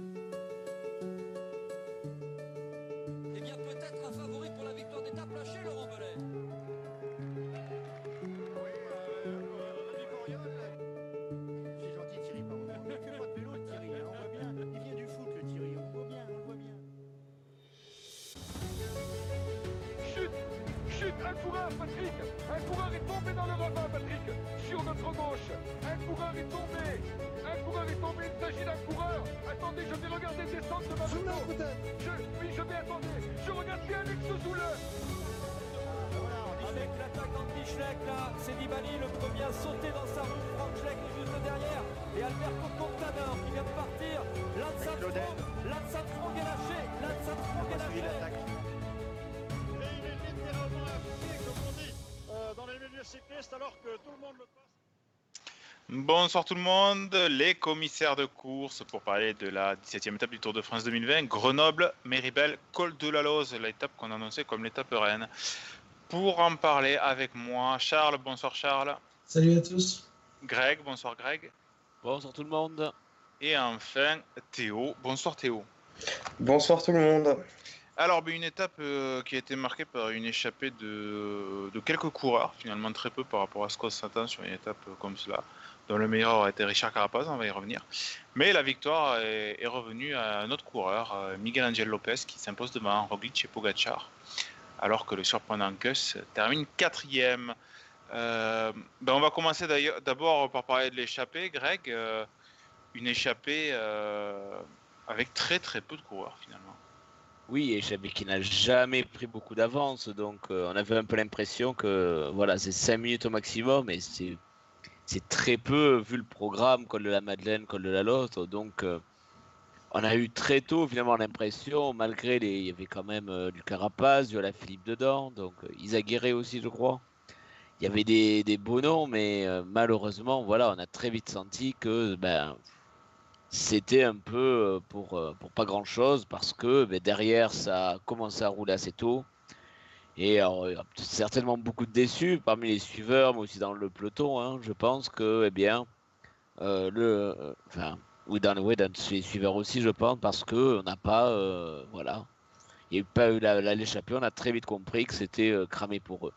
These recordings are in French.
Eh Attendez, je vais regarder descendre de ma moto je, Oui, je vais attendre Je regarde bien Alex Zoule Avec l'attaquant de Schleck, là, c'est Nibali, le premier à sauter dans sa roue. Franck Schleck est juste derrière. Et Alberto Contador qui vient de partir. Lance Armstrong, Lance Armstrong est lâché. Lance Armstrong est lâché. Et il est littéralement impliqué, comme on dit, euh, dans les milieux cyclistes, alors que tout le monde le passe. Bonsoir tout le monde, les commissaires de course pour parler de la 17e étape du Tour de France 2020, Grenoble, Méribel, Col de la Loze, l'étape qu'on annonçait comme l'étape reine. Pour en parler avec moi, Charles, bonsoir Charles, Salut à tous. Greg, bonsoir Greg, Bonsoir tout le monde. et enfin Théo, bonsoir Théo. Bonsoir tout le monde. Alors, ben, une étape euh, qui a été marquée par une échappée de, de quelques coureurs, finalement très peu par rapport à ce qu'on s'attend sur une étape euh, comme cela, dont le meilleur aurait été Richard Carapaz, on va y revenir. Mais la victoire est, revenue à un autre coureur, euh, Miguel Angel Lopez, qui s'impose devant Roglic et Pogacar, alors que le surprenant Kuss termine quatrième. Euh, ben, on va commencer d'abord par parler de l'échappée, Greg. euh, une échappée avec très très peu de coureurs finalement. Oui, j'avais qui n'a jamais pris beaucoup d'avance, donc on avait un peu l'impression que voilà, c'est 5 minutes au maximum, et c'est c'est très peu vu le programme, col de la Madeleine, col de la Lotte, donc euh, on a eu très tôt finalement l'impression, malgré les, il y avait quand même euh, du Carapaz, du Philippe dedans, donc euh, Isaguirre aussi je crois. Il y avait des, des beaux noms, mais malheureusement, voilà, on a très vite senti que ben, c'était un peu pour, pour pas grand chose parce que ben, derrière ça a commencé à rouler assez tôt. Et alors, certainement beaucoup de déçus parmi les suiveurs, mais aussi dans le peloton. hein. Je pense que, eh bien, euh, le, euh, enfin, oui, dans, ouais, dans les suiveurs aussi, je pense, parce que on n'a pas, euh, voilà, il n'y a pas eu la, la- l'échappée. On a très vite compris que c'était cramé pour eux.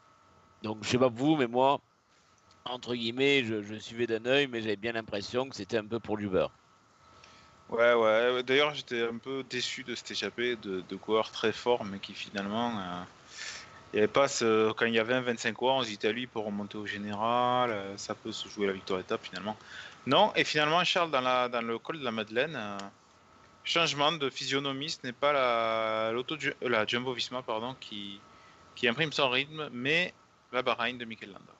Donc, je sais pas vous, mais moi, entre guillemets, je, suivais d'un œil, mais j'avais bien l'impression que c'était un peu pour du beurre. Ouais, ouais. D'ailleurs, j'étais un peu déçu de cette échappée de, de coureurs très forts, mais qui finalement. Il y avait pas ce- Quand il y avait 25 coureurs, on se dit, lui, pour remonter au général, euh, ça peut se jouer la victoire étape finalement. Non, et finalement, Charles, dans, le col de la Madeleine, euh, changement de physionomie, ce n'est pas la, l'auto, la Jumbo Visma pardon, qui, imprime son rythme, mais la Bahreïn de Mikel Landa.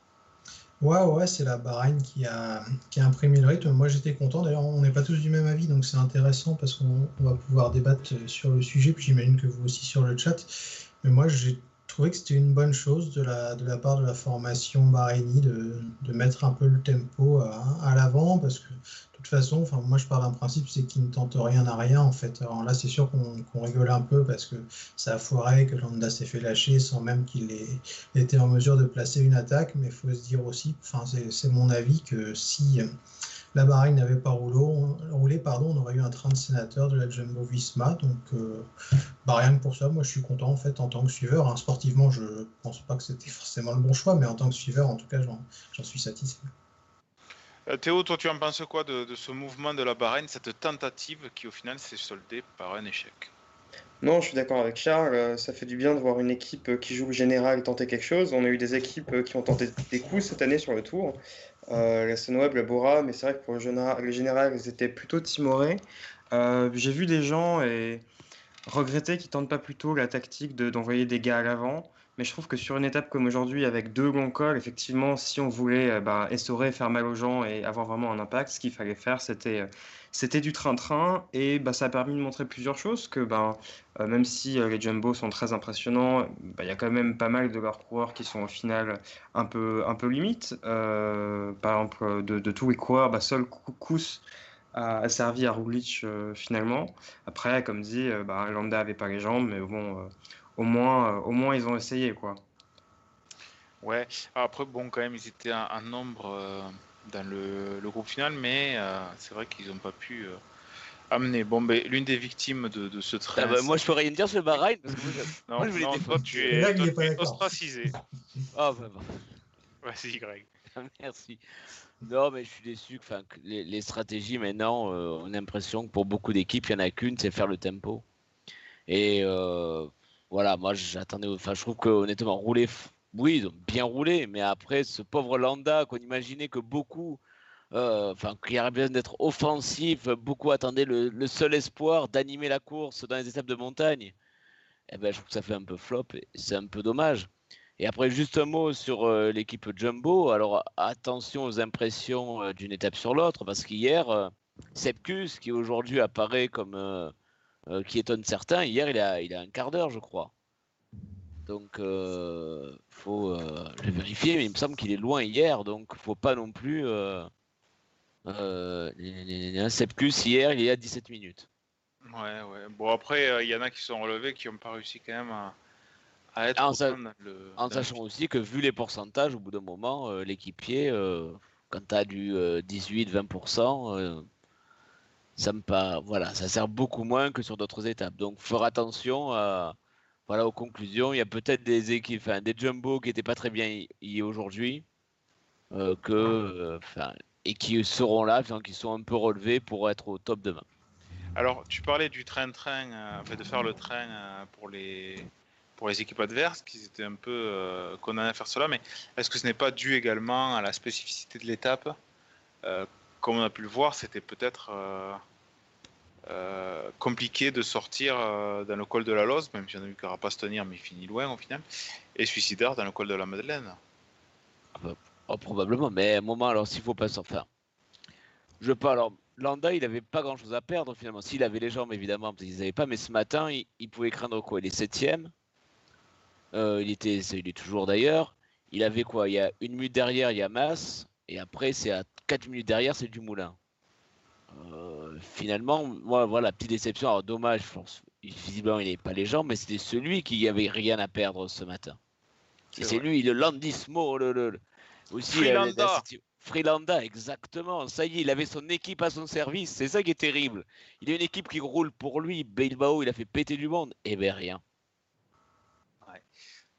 Ouais, ouais, c'est la Bahreïn qui a, a imprimé le rythme. Moi, j'étais content. D'ailleurs, on n'est pas tous du même avis, donc c'est intéressant parce qu'on on va pouvoir débattre sur le sujet. Puis j'imagine que vous aussi sur le chat. Mais moi, j'ai trouvé que c'était une bonne chose de la, de la part de la formation bahreïnie de, de mettre un peu le tempo à, à l'avant parce que de toute façon, enfin, moi, je pars d'un principe, c'est qu'ils ne tentent rien à rien en fait. Alors là, c'est sûr qu'on rigole un peu parce que ça a foiré, que Landa s'est fait lâcher sans même qu'il ait était en mesure de placer une attaque, mais il faut se dire aussi, enfin c'est mon avis, que si la Bahreïn n'avait pas roulé, on, roulé, pardon, on aurait eu un train de sénateur de la Jumbo Visma. Donc euh, bah, rien que pour ça, moi je suis content en fait en tant que suiveur. hein. Sportivement, je pense pas que c'était forcément le bon choix, mais en tant que suiveur, en tout cas, j'en suis satisfait. Euh, Théo, toi, tu en penses quoi de, de ce mouvement de la Bahreïn, cette tentative qui au final s'est soldée par un échec? Non, je suis d'accord avec Charles. euh, Ça fait du bien de voir une équipe qui joue le général tenter quelque chose. On a eu des équipes qui ont tenté des coups cette année sur le tour. Euh, la Sunweb, la Bora, mais c'est vrai que pour le général, le général ils étaient plutôt timorés. Euh, J'ai vu des gens et regretter qu'ils tentent pas plutôt la tactique de- d'envoyer des gars à l'avant. Mais je trouve que sur une étape comme aujourd'hui, avec deux longs cols, effectivement, si on voulait euh, bah, essorer, faire mal aux gens et avoir vraiment un impact, ce qu'il fallait faire, c'était euh, c'était du train-train. Et bah, ça a permis de montrer plusieurs choses. Que bah, euh, même si les Jumbo sont très impressionnants, bah, il y a quand même pas mal de leurs coureurs qui sont au final un peu, un peu limites. Par exemple, de, de tous les coureurs, seul Kous- a, servi à Roglic finalement. Après, comme dit, Landa avait pas les jambes, mais bon, au, moins, euh, au moins ils ont essayé. quoi. Ouais, après, bon, quand même, ils étaient un, un nombre euh, dans le, le groupe final, mais euh, c'est vrai qu'ils n'ont pas pu euh, amené. Bon, ben, l'une des victimes de, de ce train. Ah bah, moi, je peux rien dire sur le Bahreïn. Parce que moi, je- non, moi, je voulais non, toi, tu es, toi, pas tu es ostracisé. Ah, bah, bah. Vas-y, Greg. Merci. Non, mais je suis déçu que, les, les stratégies maintenant, euh, on a l'impression que pour beaucoup d'équipes, il n'y en a qu'une, c'est faire le tempo. Et euh, voilà, moi j'attendais, enfin je trouve que honnêtement, rouler, oui, bien roulé, mais après ce pauvre Landa qu'on imaginait que beaucoup, euh, enfin qu'il aurait besoin d'être offensif, beaucoup attendaient le, seul espoir d'animer la course dans les étapes de montagne. Eh ben, je trouve que ça fait un peu flop et c'est un peu dommage. Et après, juste un mot sur euh, l'équipe Jumbo. Alors, attention aux impressions euh, d'une étape sur l'autre, parce qu'hier, euh, Sepkus, qui aujourd'hui apparaît comme euh, euh, qui étonne certains, hier, il a, il a un quart d'heure, je crois. Donc, euh, faut, euh, je vais vérifier, mais il me semble qu'il est loin hier, donc faut pas non plus. Euh, euh, un Sepkus, hier, il est à 17 minutes. Ouais, ouais. Bon, après, euh, il y en a qui sont relevés qui n'ont pas réussi quand même à, à être le. En sachant aussi que vu les pourcentages, au bout d'un moment, euh, l'équipier, euh, quand tu as du 18-20%, euh, ça me pas, voilà, ça sert beaucoup moins que sur d'autres étapes. Donc, faire attention voilà, aux conclusions. Il y a peut-être des équipes, enfin, des jumbo qui n'étaient pas très bien aujourd'hui, euh, euh, et qui seront là, enfin, qui sont un peu relevés pour être au top demain. Alors, tu parlais du train-train, euh, de faire le train euh, pour les pour les équipes adverses, qu'ils étaient un peu condamnés à faire cela, mais est-ce que ce n'est pas dû également à la spécificité de l'étape Comme on a pu le voir, c'était peut-être euh, euh, compliqué de sortir euh, dans le col de la Loze, même si on a vu Carapace tenir, mais finit loin au final, et suicidaire dans le col de la Madeleine. Oh, probablement, mais à un moment, alors s'il faut pas s'en faire. Je veux pas, alors Landa, il avait pas grand chose à perdre finalement. S'il avait les jambes, évidemment, parce qu'ils avaient pas, mais ce matin, il, pouvait craindre quoi? Il est septième. Il, était, il est toujours d'ailleurs. Il avait quoi? Il y a une minute derrière, il y a Mas, et après, c'est à 4 minutes derrière, c'est du Moulin. Euh, finalement, moi, voilà, petite déception. Alors, dommage. Visiblement, il n'avait pas les jambes, mais c'était celui qui avait rien à perdre ce matin. Et C'est lui, le Landismo, le, le- le- aussi Freelanda. la- la- la- Freelanda, exactement. Ça y est, il avait son équipe à son service. C'est ça qui est terrible. Il a une équipe qui roule pour lui. Bilbao, il a fait péter du monde. Et ben rien.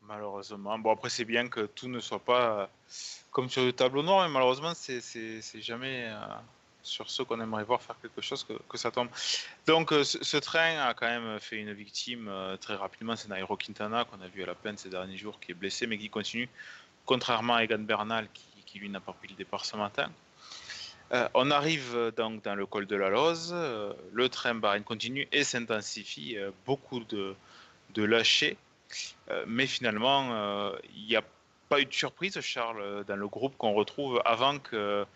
Malheureusement. Bon, après, c'est bien que tout ne soit pas euh, comme sur le tableau noir, mais malheureusement, c'est jamais euh, sur ceux qu'on aimerait voir faire quelque chose que, ça tombe. Donc, euh, ce, ce train a quand même fait une victime très rapidement. C'est Nairo Quintana, qu'on a vu à la peine ces derniers jours, qui est blessé, mais qui continue, contrairement à Egan Bernal, qui, lui n'a pas pris le départ ce matin. On arrive donc dans le col de la Loze. le train Bahreïn continue et s'intensifie. beaucoup de, de lâchers. Euh, mais finalement, euh, il n'y a pas eu de surprise, Charles, dans le groupe qu'on retrouve avant que,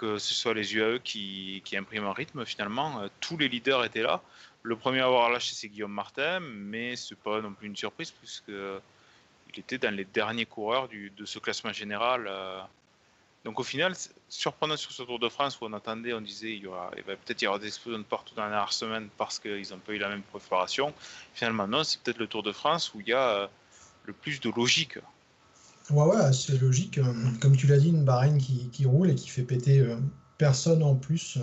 ce soit les UAE qui, impriment un rythme. Finalement, Euh, tous les leaders étaient là. Le premier à avoir lâché, c'est Guillaume Martin, mais ce n'est pas non plus une surprise, puisque il était dans les derniers coureurs de ce classement général. Donc au final, surprenant sur ce Tour de France où on attendait, on disait il, y aura, va peut-être y avoir des explosions de partout dans la dernière semaine parce qu'ils n'ont pas eu la même préparation. Finalement, non, c'est peut-être le Tour de France où il y a euh, le plus de logique. Ouais, ouais, c'est logique. euh, Comme tu l'as dit, une Bahreïn qui, roule et qui fait péter euh, personne en plus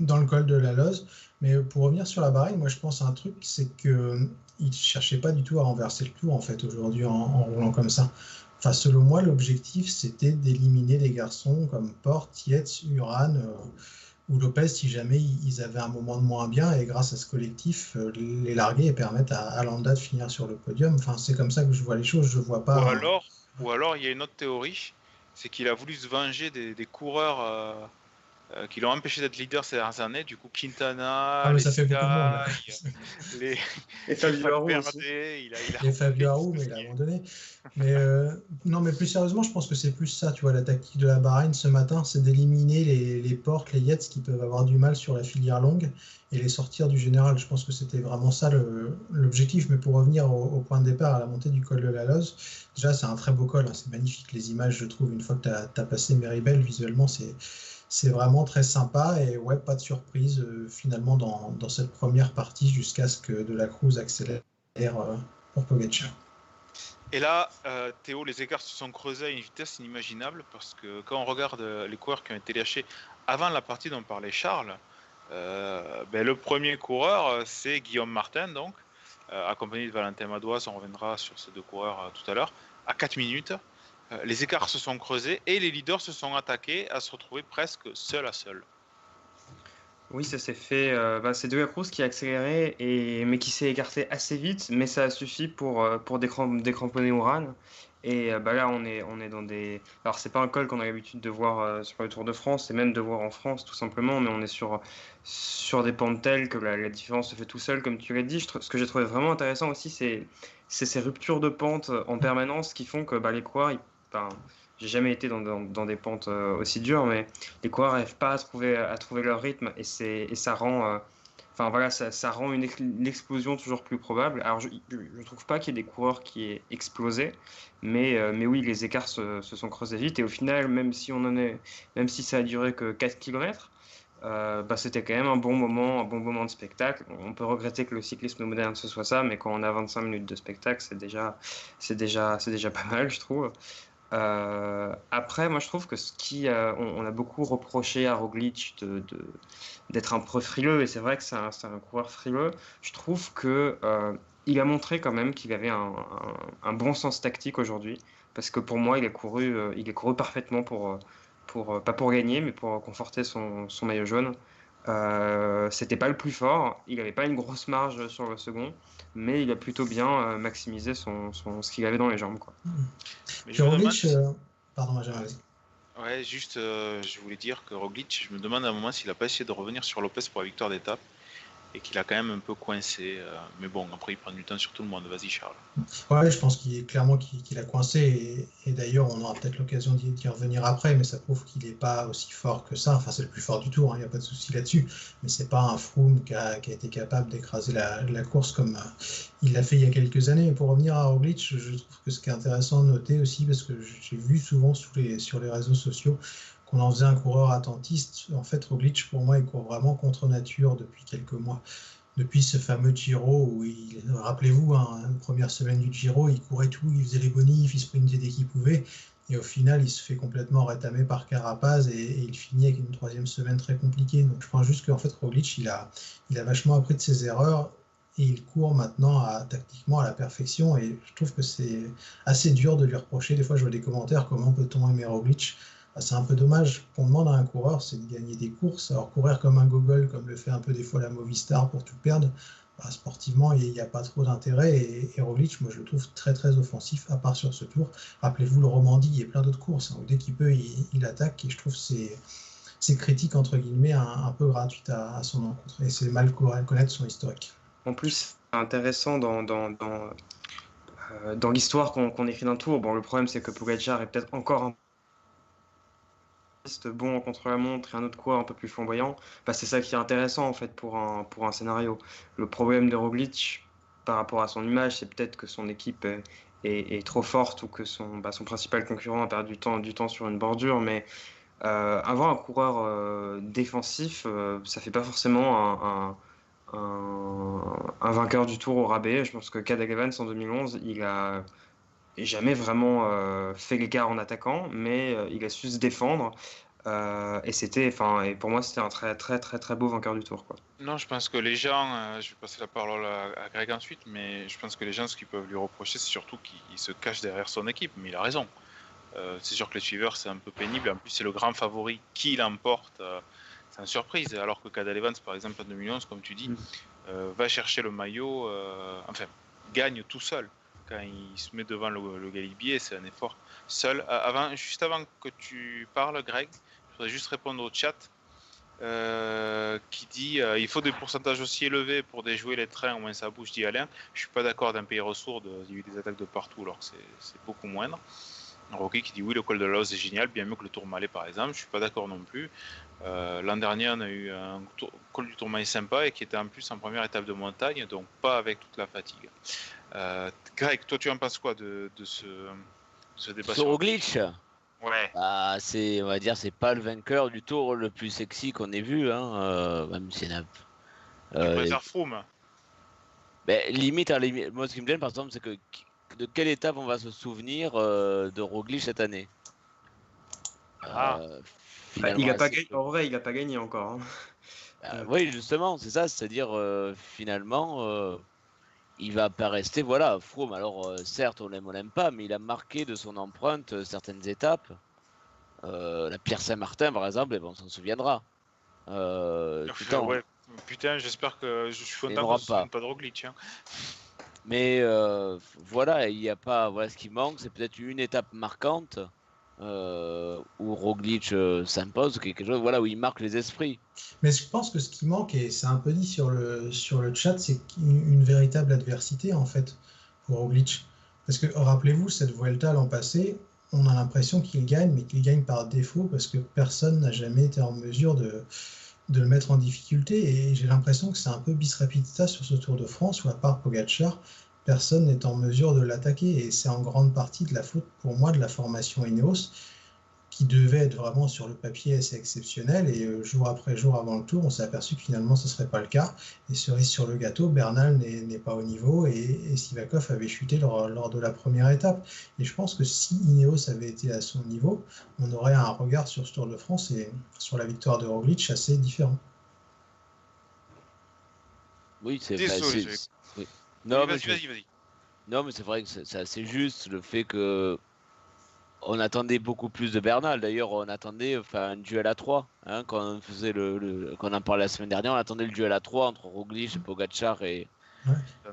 dans le col de la Loze. Mais pour revenir sur la Bahreïn, moi je pense à un truc, c'est que ils cherchaient pas du tout à renverser le tour en fait aujourd'hui en roulant comme ça. Enfin, selon moi, l'objectif c'était d'éliminer des garçons comme Porte, Yates, Uran euh, ou Lopez si jamais ils avaient un moment de moins bien et grâce à ce collectif, euh, les larguer et permettre à, à Landa de finir sur le podium. Enfin, c'est comme ça que je vois les choses. Je vois pas. Ou alors, ou alors, il y a une autre théorie, c'est qu'il a voulu se venger des, des coureurs euh, qui l'ont empêché d'être leader ces dernières années. Du coup, Quintana, Ah, les ça fait les Et Fabio il a, il a Et Fabio Aru, mais il a abandonné. Mais euh, non, mais plus sérieusement, je pense que c'est plus ça, tu vois, la tactique de la Bahreïn ce matin, c'est d'éliminer les, les portes, les Yates qui peuvent avoir du mal sur la filière longue et les sortir du général. Je pense que c'était vraiment ça l'objectif. Mais pour revenir au, au point de départ, à la montée du col de la Loze, déjà, c'est un très beau col, hein, c'est magnifique. Les images, je trouve, une fois que tu as, passé Meribel, visuellement, c'est. C'est vraiment très sympa et ouais, pas de surprise euh, finalement dans, cette première partie jusqu'à ce que De la Cruz accélère euh, pour Pogacar. Et là, euh, Théo, les écarts se sont creusés à une vitesse inimaginable parce que quand on regarde les coureurs qui ont été lâchés avant la partie dont parlait Charles, ben, le premier coureur, c'est Guillaume Martin, donc, accompagné de Valentin Madouas. On reviendra sur ces deux coureurs tout à l'heure. À 4 minutes, les écarts se sont creusés et les leaders se sont attaqués à se retrouver presque seul à seul. Oui, ça s'est fait. euh, bah, c'est De La Cruz qui a accéléré, et, mais qui s'est écarté assez vite, mais ça a suffi pour, euh, pour décram- décramponner Ouran. Et euh, bah, là, on est, on est dans des. Alors, c'est pas un col qu'on a l'habitude de voir euh, sur le Tour de France, et même de voir en France, tout simplement, mais on est sur, sur des pentes telles que la, différence se fait tout seul, comme tu l'as dit. Ce que j'ai trouvé vraiment intéressant aussi, c'est c'est ces ruptures de pente en permanence qui font que bah, les coureurs. J'ai jamais été dans, des pentes euh, aussi dures, mais les coureurs n'arrivent pas à trouver, leur rythme et, ça rend, euh, enfin voilà, ça, rend une, ex- une explosion toujours plus probable. Alors je ne trouve pas qu'il y ait des coureurs qui aient explosé, mais, euh, oui, les écarts se, sont creusés vite et au final, même si, ça a duré que 4 km, bah, c'était quand même un bon moment, un bon moment de spectacle. On peut regretter que le cyclisme moderne ce soit ça, mais quand on a 25 minutes de spectacle, c'est déjà, déjà, c'est déjà pas mal, je trouve. Euh, après, moi je trouve que ce qui, on, a beaucoup reproché à Roglic d'être un peu frileux, et c'est vrai que c'est un, un coureur frileux. Je trouve que euh, il a montré quand même qu'il avait un, un- un bon sens tactique aujourd'hui, parce que pour moi, il a couru, euh, il a couru parfaitement pour, pour, pas pour gagner, mais pour conforter son, son maillot jaune. Euh, c'était pas le plus fort, il n'avait pas une grosse marge sur le second, mais il a plutôt bien euh, maximisé son, son- ce qu'il avait dans les jambes. Quoi. Mais Puis je me demande Roglic, si- euh, pardon. Ouais, juste, euh, je voulais dire que Roglic, je me demande à un moment s'il a pas essayé de revenir sur Lopez pour la victoire d'étape et qu'il a quand même un peu coincé. euh, mais bon, après, il prend du temps sur tout le monde. Vas-y, Charles. Ouais, je pense qu'il est clairement qu'il a coincé et, d'ailleurs on aura peut-être l'occasion d'y revenir après, mais ça prouve qu'il n'est pas aussi fort que ça. Enfin, c'est le plus fort du tour, il n'y a pas de souci là-dessus, mais c'est pas un Froome qui a, été capable d'écraser la, course comme euh, il l'a fait il y a quelques années. Et pour revenir à Roglic, je trouve que ce qui est intéressant de noter aussi, parce que j'ai vu souvent sur les réseaux sociaux qu'on en faisait un coureur attentiste. En fait, Roglic, pour moi, il court vraiment contre nature depuis quelques mois depuis ce fameux Giro où il, rappelez-vous, hein, la première semaine du Giro, il courait tout, il faisait les bonifs, il sprintait dès qu'il pouvait, et au final, il se fait complètement rétamer par Carapaz et, il finit avec une troisième semaine très compliquée. Donc je pense juste qu'en fait, Roglic, il a, il a vachement appris de ses erreurs et il court maintenant tactiquement à la perfection et je trouve que c'est assez dur de lui reprocher. Des fois, je vois des commentaires, comment peut-on aimer Roglic? C'est un peu dommage qu'on demande à un coureur, c'est de gagner des courses. Alors courir comme un gogol, comme le fait un peu des fois la Movistar pour tout perdre, bah, sportivement, il n'y a pas trop d'intérêt. Et, Roglic, moi je le trouve très très offensif, à part sur ce tour. Rappelez-vous le Romandie et plein d'autres courses, hein, dès qu'il peut, il, attaque. Et je trouve ces, ces critiques, entre guillemets, un, peu gratuites à, son encontre. Et c'est mal connaître son historique. En plus, c'est intéressant dans, dans, dans, euh, dans l'histoire qu'on qu'on écrit d'un tour. Bon, le problème, c'est que Pogacar est peut-être encore un bon contre la montre et un autre coureur un peu plus flamboyant, bah, c'est ça qui est intéressant en fait pour un, pour un scénario. Le problème de Roglic par rapport à son image, c'est peut-être que son équipe est, trop forte ou que son, bah, son principal concurrent a perdu du temps, du temps sur une bordure, mais euh, avoir un coureur euh, défensif, euh, ça fait pas forcément un, un, un, vainqueur du tour au rabais. Je pense que Cadel Evans en 2011, il a jamais vraiment euh, fait l'écart en attaquant, mais euh, il a su se défendre. Euh, et c'était, enfin, et pour moi, c'était un très, très, très, très beau vainqueur du tour, quoi. Non, je pense que les gens, je vais passer la parole à, à, Greg ensuite, mais je pense que les gens, ce qu'ils peuvent lui reprocher, c'est surtout qu'il se cache derrière son équipe, mais il a raison. C'est sûr que les suiveurs, c'est un peu pénible. En plus, c'est le grand favori qui l'emporte. C'est une surprise. Alors que Cadel Evans, par exemple, en 2011, comme tu dis, mm. va chercher le maillot, enfin, gagne tout seul quand il se met devant le, galibier, c'est un effort seul. Avant, juste avant que tu parles, Greg, je voudrais juste répondre au chat euh, qui dit euh, il faut des pourcentages aussi élevés pour déjouer les trains, au moins ça bouge, dit Alain. Je suis pas d'accord d'un pays ressourd, il y a eu des attaques de partout alors que c'est beaucoup moindre. Rocky qui dit oui, le col de la est génial, bien mieux que le Tourmalet par exemple. Je suis pas d'accord non plus. Euh, L'an dernier, on a eu un tour, col du Tourmalet sympa et qui était en plus en première étape de montagne, donc pas avec toute la fatigue. Euh, Greg, toi, tu en penses quoi de, de, ce, de ce, débat sur Roglic Ouais. Bah, c'est, on va dire, c'est pas le vainqueur du tour le plus sexy qu'on ait vu, hein, euh, même si a... Euh, tu Froome? Ben, limite, à limite, moi, ce qui me gêne, par exemple, c'est que de quelle étape on va se souvenir euh, de Roglic cette année? Ah. euh, bah, il a pas gagné, en vrai, il a pas gagné encore. Hein. Euh, oui, justement, c'est ça, c'est-à-dire euh, finalement, euh, il va pas rester. Voilà, Froome, alors euh, certes, on l'aime, on l'aime pas, mais il a marqué de son empreinte euh, certaines étapes. Euh, la Pierre Saint-Martin, par exemple, eh ben, on s'en souviendra. Euh, putain, on- Ouais, Putain, j'espère que je suis Il content n'aura qu'on souvienne pas. pas de Roglic. hein. Mais euh, voilà, il n'y a pas. Voilà, ce qui manque, c'est peut-être une étape marquante euh, où Roglic euh, s'impose, quelque chose, voilà, où il marque les esprits. Mais je pense que ce qui manque, et c'est un peu dit sur le, sur le chat, c'est une, une véritable adversité en fait pour Roglic. Parce que rappelez-vous, cette Vuelta l'an passé, on a l'impression qu'il gagne, mais qu'il gagne par défaut parce que personne n'a jamais été en mesure de, de le mettre en difficulté. Et j'ai l'impression que c'est un peu bis sur ce Tour de France où, à part Pogacar, personne n'est en mesure de l'attaquer. Et c'est en grande partie de la faute, pour moi, de la formation Ineos qui devait être vraiment sur le papier assez exceptionnel. Et euh, jour après jour avant le tour, on s'est aperçu que finalement ce ne serait pas le cas. Et cerise sur le gâteau, Bernal n'est n'est pas au niveau et, et Sivakov avait chuté lors, lors de la première étape. Et je pense que si Ineos avait été à son niveau, on aurait un regard sur ce Tour de France et sur la victoire de Roglic assez différent. Oui, c'est oui. Non, Oui, mais vas-y, je- vas-y, vas-y. Non, mais c'est vrai que c'est c'est assez juste le fait que on attendait beaucoup plus de Bernal. D'ailleurs, on attendait enfin un duel à 3 hein, quand on faisait le, le- quand on en parlait la semaine dernière, on attendait le duel à 3 entre Roglic, Pogacar et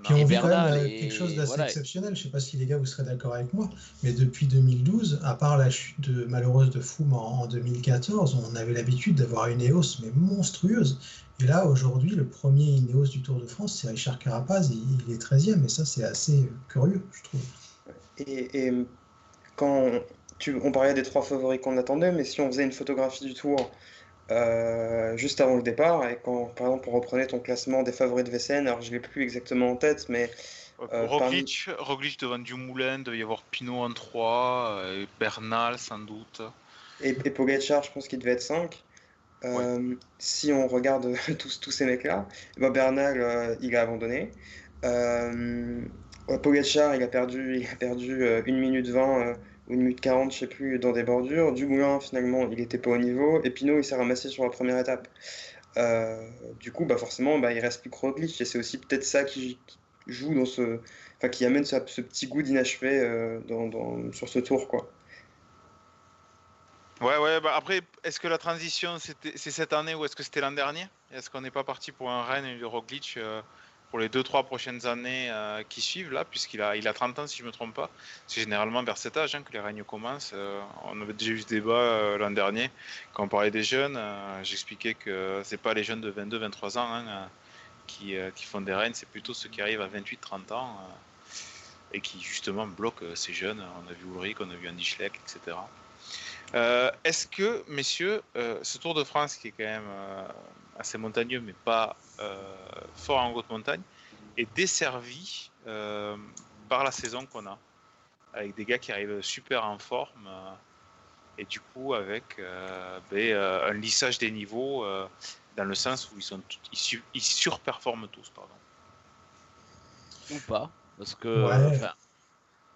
Puis on Et vit quand même Bernal, euh, et quelque chose d'assez voilà. exceptionnel. Je ne sais pas si les gars vous serez d'accord avec moi, mais depuis 2012, à part la chute de- malheureuse de Froome en, en 2014, on avait l'habitude d'avoir une Ineos mais monstrueuse. Et là, aujourd'hui, le premier Ineos du Tour de France, c'est Richard Carapaz. Il, il est 13e, et ça, c'est assez euh, curieux, je trouve. Et, et quand tu, on parlait des trois favoris qu'on attendait, mais si on faisait une photographie du tour euh, juste avant le départ, et quand par exemple on reprenait ton classement des favoris de VCN, alors je l'ai plus exactement en tête, mais Euh, Roglic, Roglic devant Dumoulin, il devait y avoir Pinot en 3, et Bernal sans doute. et, et Pogacar, je pense qu'il devait être 5. Euh, Si on regarde tous, tous ces mecs-là, eh ben Bernal, euh, il a abandonné. Euh, Pogacar, il a perdu, il euh, 1 minute 20 euh, ou 1 minute 40, je sais plus, dans des bordures. Dumoulin, finalement, il n'était pas au niveau. Et Pinot, il s'est ramassé sur la première étape. Euh, du coup, bah forcément, bah, il reste plus que Roglic. Et c'est aussi peut-être ça qui, joue dans ce. Enfin, qui amène ce, petit goût d'inachevé euh, sur ce tour, quoi. Ouais, ouais, bah après, est-ce que la transition c'est cette année ou est-ce que c'était l'an dernier? Est-ce qu'on n'est pas parti pour un Rennes et de Roglic euh, pour les 2-3 prochaines années euh, qui suivent là, puisqu'il a, il a 30 ans si je me trompe pas C'est généralement vers cet âge hein, que les règnes commencent. euh, on avait déjà eu ce débat euh, l'an dernier quand on parlait des jeunes. J'expliquais que c'est pas les jeunes de 22-23 ans hein, qui, qui font des règnes, c'est plutôt ceux qui arrivent à 28-30 ans et qui justement bloquent ces jeunes. On a vu Ulrich, on a vu Andy Schleck, etc. Est-ce que, messieurs, ce Tour de France qui est quand même assez montagneux, mais pas euh, fort en haute montagne, est desservi euh, par la saison qu'on a, avec des gars qui arrivent super en forme, euh, et du coup avec euh, ben, euh, un lissage des niveaux euh, dans le sens où ils, sont tout- ils, su- ils surperforment tous, pardon. ou pas Parce que Ouais.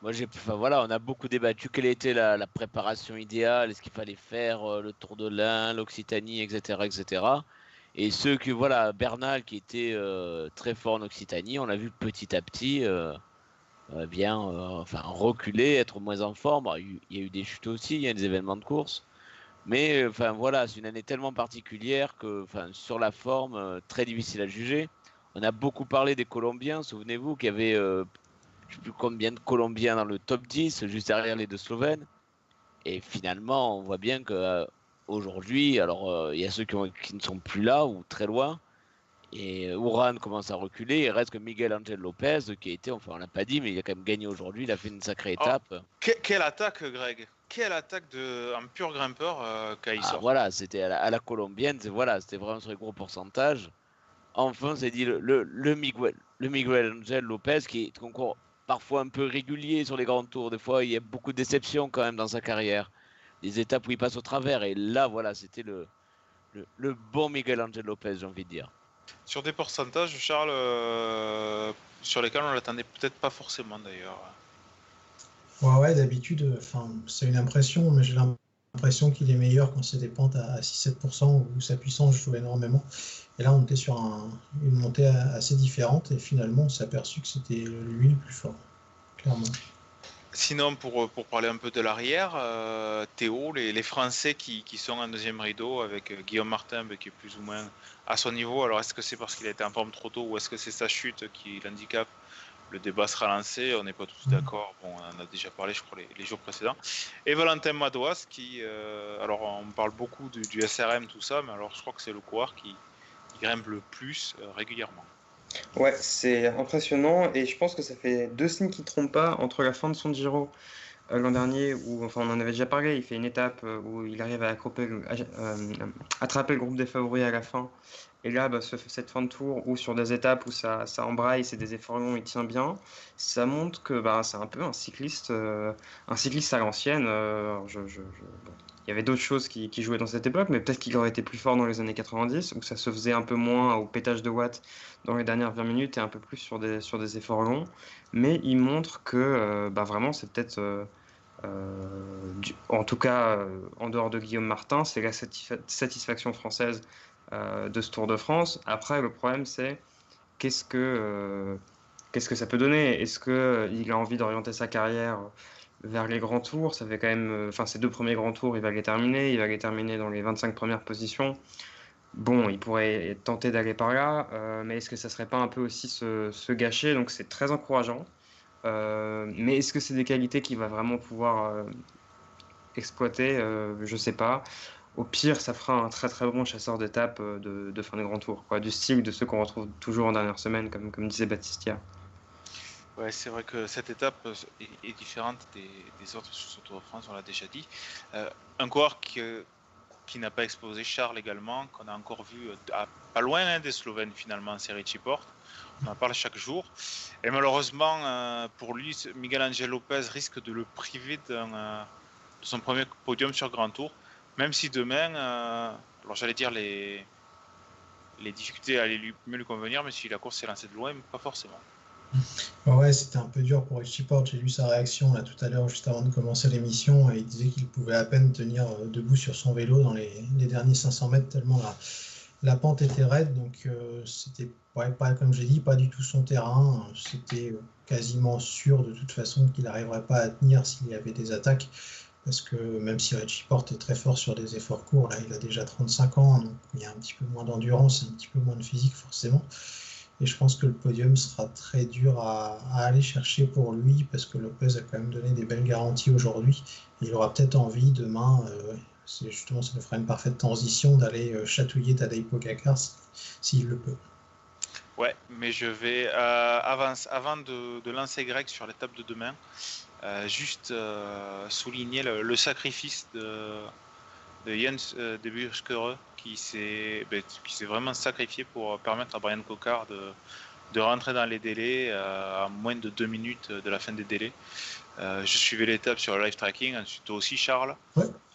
moi j'ai enfin voilà, on a beaucoup débattu quelle était la, la préparation idéale, est-ce qu'il fallait faire euh, le Tour de l'Ain, l'Occitanie, etc., etc. Et ceux que voilà, Bernal qui était euh, très fort en Occitanie, on l'a vu petit à petit euh, euh, bien enfin reculer, être moins en forme. Il y a eu- eu des chutes aussi, il y a des événements de course. Mais enfin voilà, c'est une année tellement particulière que enfin sur la forme très difficile à juger. On a beaucoup parlé des Colombiens, souvenez-vous qu'il y avait je sais plus combien de Colombiens dans le top 10, juste derrière les deux Slovènes. Et finalement, on voit bien que aujourd'hui, alors euh, il y a ceux qui, ont- qui ne sont plus là ou très loin. Et euh, Uran commence à reculer. Il reste que Miguel Angel Lopez qui a été, enfin on l'a pas dit, mais il a quand même gagné aujourd'hui. Il a fait une sacrée Oh. étape. Que- quelle attaque, Greg Quelle attaque de, en pur grimpeur euh, Ah, voilà, c'était à la, à la colombienne, c'est- voilà, c'était vraiment sur les gros pourcentages. Enfin, c'est dit le, le, le Miguel, le Miguel Angel Lopez qui est encore parfois un peu régulier sur les grands tours. Des fois, il y a beaucoup de déceptions quand même dans sa carrière. Des étapes où il passe au travers. Et là, voilà, c'était le, le, le bon Miguel Angel Lopez, j'ai envie de dire. Sur des pourcentages, Charles, euh, sur lesquels on l'attendait peut-être pas forcément d'ailleurs. Ouais, ouais, d'habitude, euh, enfin, c'est une impression, mais j'ai l'impression qu'il est meilleur quand c'est des pentes à 6-7% où sa puissance joue énormément. Et là, on était sur une montée assez différente et finalement, on s'est aperçu que c'était lui le plus fort, clairement. Sinon, pour, pour parler un peu de l'arrière, euh, Théo, les, Français qui, sont en deuxième rideau avec euh, Guillaume Martin, ben, qui est plus ou moins à son niveau. Alors, est-ce que c'est parce qu'il a été en forme trop tôt ou est-ce que c'est sa chute qui l'handicape? Le débat sera lancé, on n'est pas tous d'accord. Bon, on en a déjà parlé, je crois, les, jours précédents. Et Valentin Madouas, qui. Euh, alors, on parle beaucoup du, du, SRM, tout ça, mais alors je crois que c'est le coureur qui, grimpe le plus régulièrement. Ouais, c'est impressionnant et je pense que ça fait deux signes qui ne trompent pas entre la fin de son Giro euh, l'an dernier, où enfin, on en avait déjà parlé, il fait une étape euh, où il arrive à euh, attraper le groupe des favoris à la fin. Et là, bah, cette fin de tour, ou sur des étapes où ça, embraille, c'est des efforts longs, il tient bien, ça montre que bah, c'est un peu un cycliste, un cycliste à l'ancienne. Il y avait d'autres choses qui, jouaient dans cette époque, mais peut-être qu'il aurait été plus fort dans les années 90, où ça se faisait un peu moins au pétage de watts dans les dernières 20 minutes et un peu plus sur des, efforts longs. Mais il montre que euh, bah, vraiment, c'est peut-être, euh, euh, en tout cas en dehors de Guillaume Martin, c'est la satisfaction française de ce Tour de France. Après, le problème, c'est qu'est-ce que, qu'est-ce que ça peut donner? Est-ce qu'il a envie d'orienter sa carrière vers les grands tours. Ça fait quand même, euh, enfin, ces deux premiers grands tours, il va les terminer. Il va les terminer dans les 25 premières positions. Bon, il pourrait tenter d'aller par là, euh, mais est-ce que ça serait pas un peu aussi se, gâcher? Donc c'est très encourageant. Euh, mais est-ce que c'est des qualités qu'il va vraiment pouvoir exploiter? Je sais pas. Au pire, ça fera un très très bon chasseur d'étapes de, de, fin de grand tour, quoi, du style de ceux qu'on retrouve toujours en dernière semaine, comme, comme disait Baptistia. C'est vrai que cette étape euh, est, différente des, autres sur Tour de France, on l'a déjà dit. Euh, un coureur qui, euh, n'a pas exposé Charles également, qu'on a encore vu pas loin hein, des Slovènes finalement, c'est Richie Porte. On en parle chaque jour. Et malheureusement, pour lui, Miguel Angel Lopez risque de le priver de son premier podium sur Grand Tour. Même si demain, alors j'allais dire les, les difficultés allaient mieux lui convenir, mais si la course s'est lancée de loin, pas forcément. Ouais, c'était un peu dur pour Richie Porte. J'ai lu sa réaction là tout à l'heure, juste avant de commencer l'émission, il disait qu'il pouvait à peine tenir euh, debout sur son vélo dans les, derniers 500 mètres, tellement la, pente était raide. Donc, euh, c'était pas, comme j'ai dit, pas du tout son terrain. C'était quasiment sûr de toute façon qu'il n'arriverait pas à tenir s'il y avait des attaques. Parce que même si Richie Porte est très fort sur des efforts courts, là, il a déjà 35 ans, donc il y a un petit peu moins d'endurance, un petit peu moins de physique forcément. Et je pense que le podium sera très dur à, aller chercher pour lui parce que Lopez a quand même donné des belles garanties aujourd'hui. Il aura peut-être envie demain, euh, c'est justement ça nous fera une parfaite transition, d'aller euh, chatouiller Tadej Pogacar s'il le peut. Ouais, mais je vais euh, avant de, lancer Greg sur l'étape de demain, juste souligner le, sacrifice de, de Jens euh, qui s'est ben, qui s'est vraiment sacrifié pour permettre à Brian Cocard de, de rentrer dans les délais euh, à moins de deux minutes de la fin des délais. Euh, je suivais l'étape sur le live tracking, ensuite toi aussi Charles.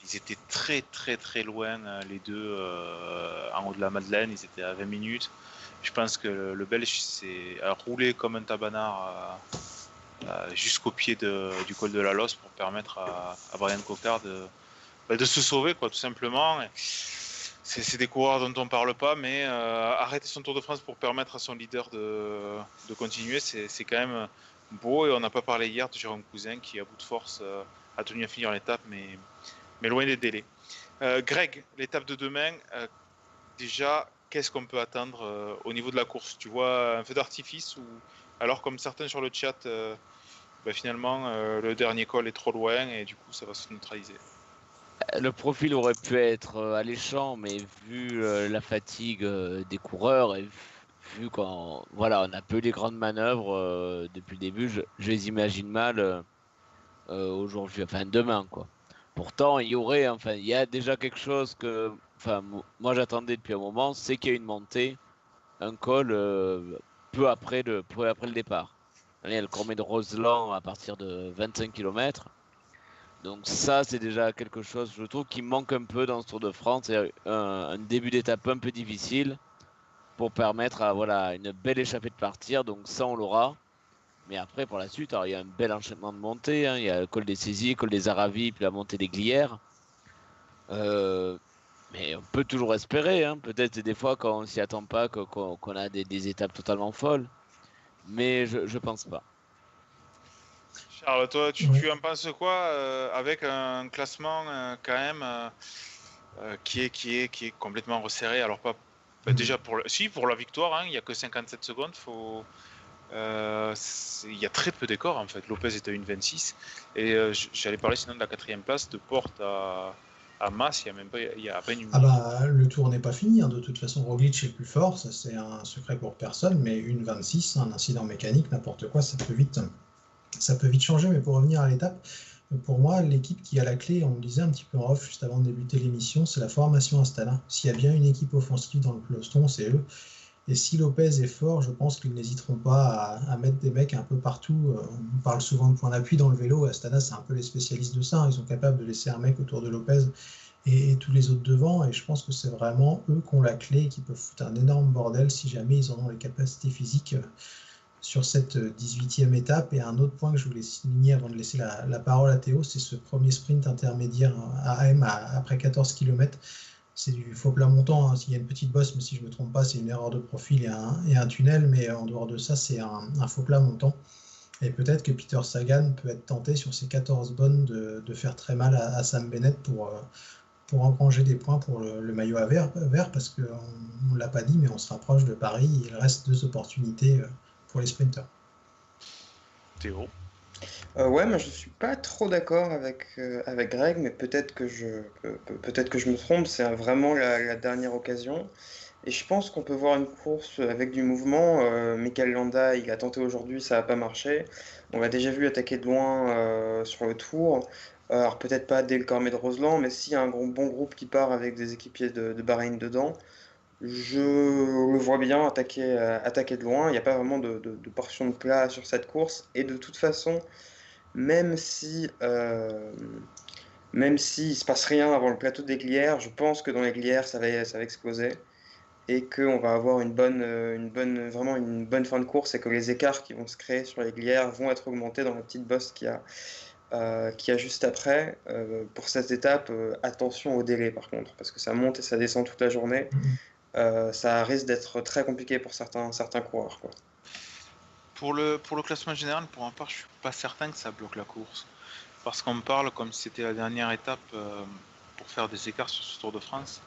Ils étaient très très très loin les deux en haut de la Madeleine, ils étaient à 20 minutes. Je pense que le, Belge s'est roulé comme un tabanard jusqu'au pied du col de la Losse pour permettre à, à Brian Cocard de, bah, de se sauver, quoi, tout simplement. C'est des coureurs dont on parle pas, mais euh, arrêter son Tour de France pour permettre à son leader de, de continuer, c'est quand même beau. Et on n'a pas parlé hier de Jérôme Cousin qui, à bout de force, euh, a tenu à finir l'étape, mais, mais loin des délais. Euh, Greg, l'étape de demain, déjà, qu'est-ce qu'on peut attendre au niveau de la course? Tu vois un feu d'artifice ou alors, comme certains sur le chat, bah, finalement, le dernier col est trop loin et du coup, ça va se neutraliser? Le profil aurait pu être euh, alléchant, mais vu euh, la fatigue euh, des coureurs et vu qu'on voilà, on a peu les grandes manœuvres depuis le début, je, les imagine mal aujourd'hui, enfin demain quoi. Pourtant, il y aurait, enfin, il y a déjà quelque chose que, moi j'attendais depuis un moment, c'est qu'il y a une montée, un col peu après le, peu après le départ. Le de Roseland à partir de 25 km. Donc ça, c'est déjà quelque chose, je trouve, qui manque un peu dans ce Tour de France. C'est un, début d'étape un peu difficile pour permettre à voilà, une belle échappée de partir. Donc ça, on l'aura. Mais après, pour la suite, il y a un bel enchaînement de montée. Hein. Il y a le col des Saisies, le col des Aravis, puis la montée des Glières. Euh, mais on peut toujours espérer. Hein. Peut-être des fois quand on s'y attend pas, qu'on a des, étapes totalement folles. Mais je, je pense pas. Charles, toi, tu, en penses quoi euh, avec un classement euh, quand même qui, est, qui, est, qui est complètement resserré? Alors pas bah, déjà pour si pour la victoire, hein, il n'y a que 57 secondes. Faut, euh, il y a très peu d'écart en fait. Lopez est à 1,26 et euh, j'allais parler sinon de la quatrième place de Porte à, à Mas. Il y a même pas, il y a à peine une. Ah bah le tour n'est pas fini. Hein. De toute façon, Roglic est le plus fort. Ça c'est un secret pour personne. Mais 1,26, un incident mécanique, n'importe quoi, ça peut vite, ça peut vite changer. Mais pour revenir à l'étape. Pour moi, l'équipe qui a la clé, on le disait un petit peu en off juste avant de débuter l'émission, c'est la formation Astana. S'il y a bien une équipe offensive dans le peloton, c'est eux. Et si Lopez est fort, je pense qu'ils n'hésiteront pas à, mettre des mecs un peu partout. Euh, on parle souvent de point d'appui dans le vélo. Astana, c'est un peu les spécialistes de ça. Ils sont capables de laisser un mec autour de Lopez et, tous les autres devant. Et je pense que c'est vraiment eux qui ont la clé et qui peuvent foutre un énorme bordel si jamais ils en ont les capacités physiques euh, sur cette 18e étape. Et un autre point que je voulais signer avant de laisser la, parole à Théo, c'est ce premier sprint intermédiaire à AM après 14 km. C'est du faux plat montant, hein. s'il y a une petite bosse, mais si je ne me trompe pas, c'est une erreur de profil et un, un, tunnel, mais en dehors de ça, c'est un, faux plat montant. Et peut-être que Peter Sagan peut être tenté sur ces 14 bonnes de, faire très mal à, Sam Bennett pour, euh, pour engranger des points pour le, maillot à vert, vert parce qu'on ne l'a pas dit, mais on se rapproche de Paris. Il reste deux opportunités euh, pour les sprinters. Théo euh, ouais, moi je suis pas trop d'accord avec, euh, avec Greg, mais peut-être que je peut-être que je me trompe, c'est vraiment la, dernière occasion. Et je pense qu'on peut voir une course avec du mouvement. Euh, Michael Landa, il a tenté aujourd'hui, ça n'a pas marché. On l'a déjà vu attaquer de loin euh, sur le tour. Alors peut-être pas dès le Cormet de Roseland, mais s'il y a un bon groupe qui part avec des équipiers de, de Bahreïn dedans, je le vois bien attaquer, euh, attaquer de loin. Il n'y a pas vraiment de, portion de plat sur cette course. Et de toute façon, même si euh, même s'il ne se passe rien avant le plateau des Glières, je pense que dans les Glières, ça va, ça va exploser. Et qu'on va avoir une bonne, euh, une bonne, vraiment une bonne fin de course et que les écarts qui vont se créer sur les Glières vont être augmentés dans la petite bosse qui a, qui a juste après. pour cette étape, attention au délai par contre, parce que ça monte et ça descend toute la journée. Euh, ça risque d'être très compliqué pour certains, coureurs. Quoi. Pour, le, classement général, pour un part, je suis pas certain que ça bloque la course. Parce qu'on parle comme si c'était la dernière étape euh, pour faire des écarts sur ce Tour de France.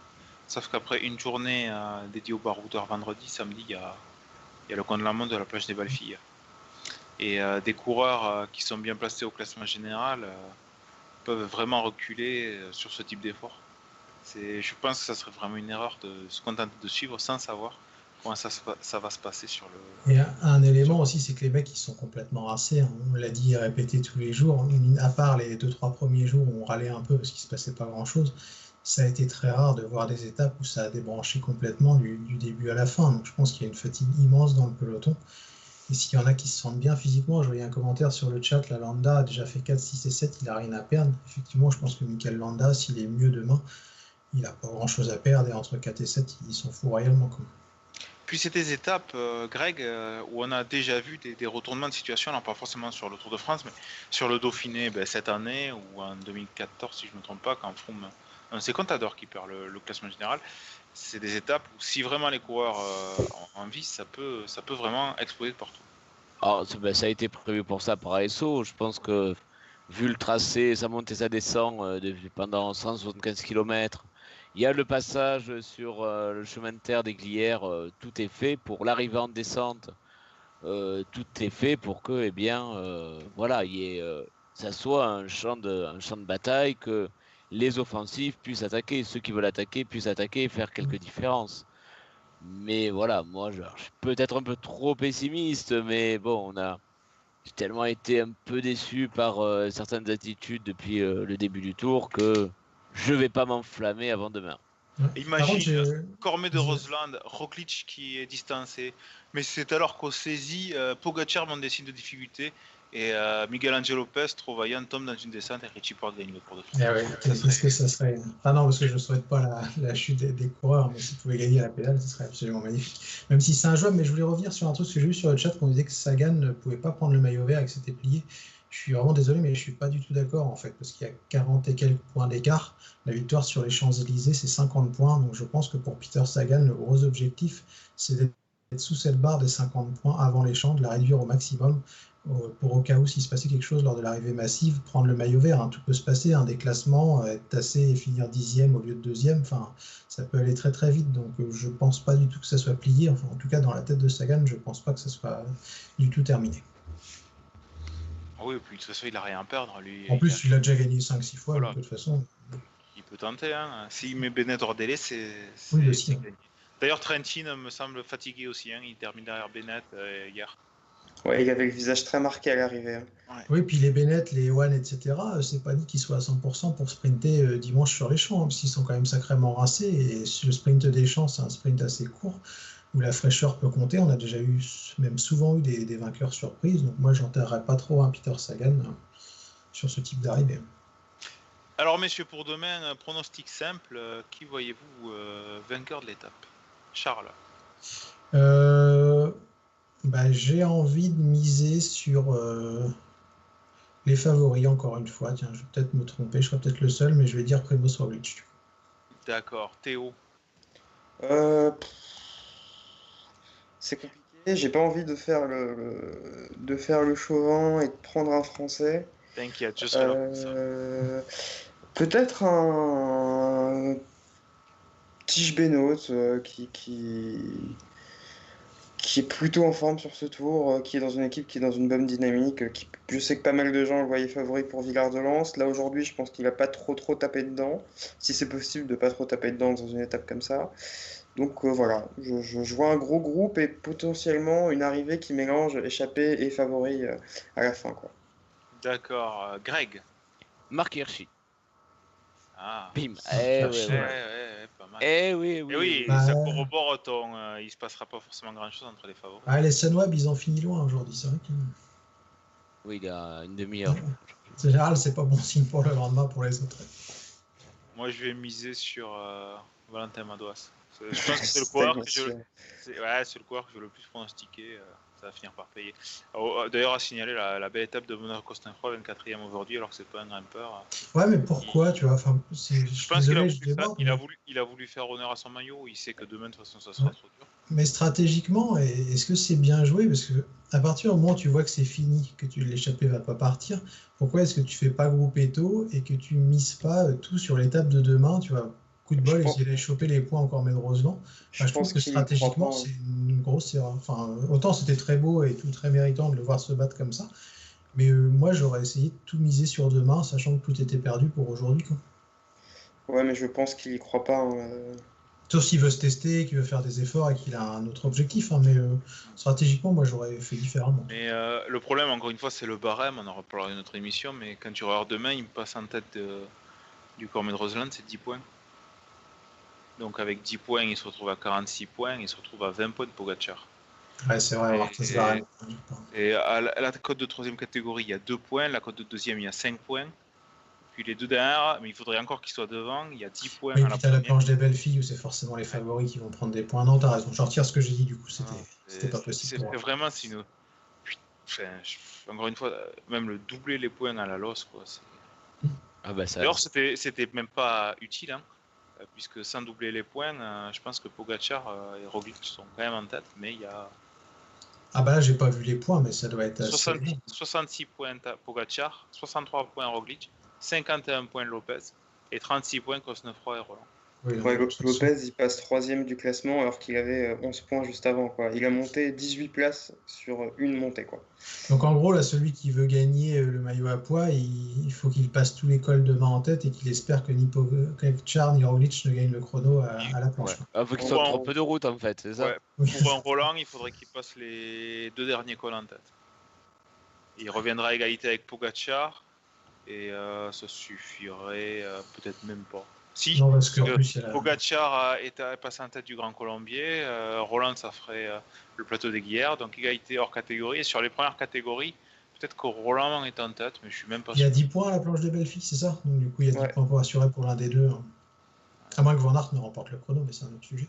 Sauf qu'après une journée euh, dédiée au baroudeur vendredi, samedi, il y a, y a le coin de la montre de la plage des Balfilles. Et des coureurs qui sont bien placés au classement général peuvent vraiment reculer sur ce type d'effort je pense que ça serait vraiment une erreur de se contenter de suivre sans savoir comment ça, va se passer sur le. Et un, élément aussi, c'est que les mecs ils sont complètement rassés. Hein. On l'a dit et répété tous les jours. À part les deux trois premiers jours où on râlait un peu parce qu'il se passait pas grand chose, ça a été très rare de voir des étapes où ça a débranché complètement du, début à la fin. Donc je pense qu'il y a une fatigue immense dans le peloton. Et s'il y en a qui se sentent bien physiquement, je voyais un commentaire sur le chat, la Landa a déjà fait 4, 6 et 7, il n'a rien à perdre. Effectivement, je pense que Michael Landa, s'il est mieux demain, il n'a pas grand chose à perdre et entre 4 et 7, il s'en fout royalement. Puis c'est des étapes, euh, Greg, euh, où on a déjà vu des, retournements de situation, non pas forcément sur le Tour de France, mais sur le Dauphiné ben, cette année ou en 2014, si je ne me trompe pas, quand Froome, c'est Contador qui perd le, classement général. C'est des étapes où si vraiment les coureurs euh, en, vie, ça peut, ça peut vraiment exploser de partout. Ah, ben, ça a été prévu pour ça par ASO. Je pense que vu le tracé, ça monte et ça descend pendant 175 km, il y a le passage sur euh, le chemin de terre des Glières, euh, tout est fait pour l'arrivée en descente. Euh, tout est fait pour que, eh bien, voilà, y ça soit un champ, de, un champ de bataille, que les offensifs puissent attaquer, ceux qui veulent attaquer puissent attaquer et faire quelques différences. Mais voilà, moi, je, suis peut-être un peu trop pessimiste, mais bon, on a j'ai tellement été un peu déçu par certaines attitudes depuis le début du tour que je vais pas m'enflammer avant demain. Imagine Cormet de Roseland, Roglic qui est distancé, mais c'est alors qu'au saisit, euh, Pogacar monte des signes de difficulté et euh, Miguel Angel Lopez, trop vaillant, tombe dans une descente et Richie Porte gagne le Tour de France. Eh ouais, qu'est-ce que ça serait Enfin non, parce que je ne souhaite pas la, chute des, coureurs, mais s'il pouvait gagner à la pédale, ce serait absolument magnifique. Même si c'est un joueur, mais je voulais revenir sur un truc que j'ai vu sur le chat qu'on disait que Sagan ne pouvait pas prendre le maillot vert et que c'était plié je suis vraiment désolé, mais je suis pas du tout d'accord en fait, parce qu'il y a 40 et quelques points d'écart. La victoire sur les Champs-Élysées, c'est 50 points. Donc je pense que pour Peter Sagan, le gros objectif, c'est d'être sous cette barre des 50 points avant les champs, de la réduire au maximum euh, pour au cas où s'il se passait quelque chose lors de l'arrivée massive, prendre le maillot vert. hein. Tout peut se passer, un déclassement, euh, être tassé et finir dixième au lieu de deuxième. Enfin, ça peut aller très très vite. Donc euh, je pense pas du tout que ça soit plié. Enfin, en tout cas, dans la tête de Sagan, je pense pas que ça soit du tout terminé. Ah Oui, puis de toute façon, il a rien à perdre. Lui, En plus, il a déjà gagné 5-6 fois, Voilà. de toute façon. il peut tenter. Hein. S'il met Bennett hors délai, c'est. Oui, hein. gagné. D'ailleurs, Trentin me semble fatigué aussi. Hein. Il termine derrière Bennett euh, hier. Ouais, il avait le visage très marqué à l'arrivée. hein. Oui, puis les Bennett, les One, etc., euh, c'est pas dit qu'ils soient à 100% pour sprinter euh, dimanche sur les champs, hein, parce qu'ils sont quand même sacrément rincés. Et le sprint des champs, c'est un sprint assez court, où la fraîcheur peut compter. On a déjà eu, même souvent eu des, des vainqueurs surprises. Donc moi, j'enterrerais pas trop un Peter Sagan euh, sur ce type d'arrivée. Alors, messieurs, pour demain, pronostic simple. euh, qui voyez-vous euh, vainqueur de l'étape? Charles. Euh, bah, j'ai envie de miser sur euh, les favoris, encore une fois. Tiens, je vais peut-être me tromper, je serai peut-être le seul, mais je vais dire Primoz Roglic. D'accord. Théo. Euh, pff, C'est compliqué. J'ai pas envie de faire le, le- de faire le chauvin et de prendre un français. T'inquiète, je serai. Euh, Peut-être un Tige Benoît euh, qui, qui, qui est plutôt en forme sur ce tour, euh, qui est dans une équipe qui est dans une bonne dynamique. Qui, je sais que pas mal de gens le voyaient favori pour Villard de Lens. Là aujourd'hui, je pense qu'il a pas trop trop tapé dedans, si c'est possible de pas trop taper dedans dans une étape comme ça. Donc euh, voilà, je, je- je vois un gros groupe et potentiellement une arrivée qui mélange échappé et favori euh, à la fin. Quoi. D'accord. euh, Greg. Marc Hirschi. Ah. Bim. Ah, Eh ouais, Ouais, ouais. pas mal. Eh oui, oui. Et oui, Bah, ça corrobore ton. euh, il se passera pas forcément grand chose entre les favoris. Ah, les Sunweb, ils ont fini loin aujourd'hui, c'est vrai que. Oui, il y a une demi-heure. En général, c'est pas bon signe pour le lendemain pour les autres. Moi, je vais miser sur euh, Valentin Madouas. C'est- Je pense que c'est le coureur que je, ouais, le coureur que je veux le plus pronostiquer. euh, ça va finir par payer. Oh, euh, D'ailleurs, à signaler la, la belle étape de Benoît Costinfroy, 24e aujourd'hui, alors que c'est pas un grimpeur. Ouais, mais pourquoi, tu vois enfin, Je Je pense qu'il a, mais- voulu, il a voulu faire honneur à son maillot. Il sait que demain, de toute façon, ça sera Ouais. trop dur. Mais stratégiquement, est-ce que c'est bien joué? Parce que à partir du moment où tu vois que c'est fini, que tu l'échappée va pas partir, pourquoi est-ce que tu fais pas grouper tôt et que tu mises pas euh, tout sur l'étape de demain Tu vois, coup de bol, Je pense- essayer d'aller choper les points encore médroseusement. Enfin, je trouve que stratégiquement, pas, hein. c'est une grosse erreur. Enfin, autant c'était très beau et tout très méritant de le voir se battre comme ça. Mais euh, moi, j'aurais essayé de tout miser sur demain, sachant que tout était perdu pour aujourd'hui. Ouais, mais je pense qu'il y croit pas. hein, euh. Sauf s'il veut se tester, qu'il veut faire des efforts et qu'il a un autre objectif. hein, mais euh, stratégiquement, moi, j'aurais fait différemment. Mais euh, le problème, encore une fois, c'est le barème. On en reparlera dans notre émission. Mais quand tu regardes demain, il me passe en tête de- du Cormet de Roseland, c'est 10 points. Donc avec 10 points, il se retrouve à 46 points. Il se retrouve à 20 points de Pogacar. Ouais, c'est vrai, Et-. Et à la, à la cote de troisième catégorie, il y a 2 points. La cote de deuxième, il y a 5 points. Puis les deux derrière, mais il faudrait encore qu'ils soient devant. Il y a 10 points Oui, à puis la t'as la planche des belles filles où c'est forcément les favoris qui vont prendre des points. Non, t'as raison. Je retire ce que j'ai dit, du coup, c'était Ah, pas possible. Pour vraiment c'est une. Enfin, je- encore une fois, même le doubler les points à la loss, quoi. Ah bah ça. D'ailleurs, c'était même pas utile, hein, puisque sans doubler les points, euh, je pense que Pogacar euh, et Roglic sont quand même en tête, mais il y a Ah bah là, j'ai pas vu les points, mais ça doit être assez. 60 66 points Pogacar, 63 points Roglic, 51 points Lopez et 36 points Cosnefroy et Roland. Oui, Ouais, Lopez, il passe troisième du classement alors qu'il avait euh, 11 points juste avant. Quoi. Il a monté 18 places sur euh, une montée. Quoi. donc en gros, là, celui qui veut gagner euh, le maillot à poids, il, il faut qu'il passe tous les cols demain en tête et qu'il espère que ni Pogacar ni Roglic ne gagnent le chrono à, à la planche. Ouais. quoi. Ah, faut qu'il Pour soit un- trop peu de route en fait, c'est ça Ouais. Oui. Pour un Roland, il faudrait qu'il passe les deux derniers cols en tête. Il reviendra à égalité avec Pogacar et euh, ça suffirait euh, peut-être même pas. Si, Non, parce que plus, Pogacar est à- passé en tête du Grand Colombier, euh, Roland ça ferait euh, le plateau des Guillères, donc égalité hors catégorie. Et sur les premières catégories, peut-être que Roland est en tête, mais je suis même pas il y a sûr. 10 points à la planche belles filles, c'est ça? Donc du coup, il y a 10 Ouais. points pour assurer pour l'un des deux. hein. À moins que Van Aert ne remporte le chrono, mais c'est un autre sujet.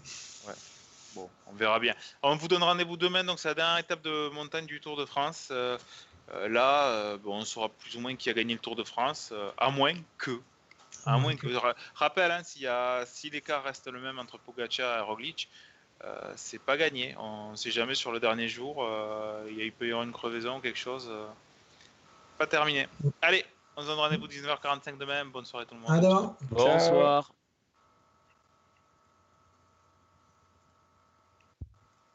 Bon, on verra bien. On vous donne rendez-vous demain, donc c'est la dernière étape de montagne du Tour de France. Euh, Euh, là, euh, bon, on saura plus ou moins qui a gagné le Tour de France, euh, à moins que. À moins que. ra- Rappel, hein, s'il y a- si l'écart reste le même entre Pogacar et Roglic, euh, c'est pas gagné. On ne sait jamais sur le dernier jour. euh, il peut y avoir une crevaison, quelque chose. euh, pas terminé. Allez, on se donne rendez-vous 19h45 demain. Bonne soirée tout le monde. Demain. Bonsoir.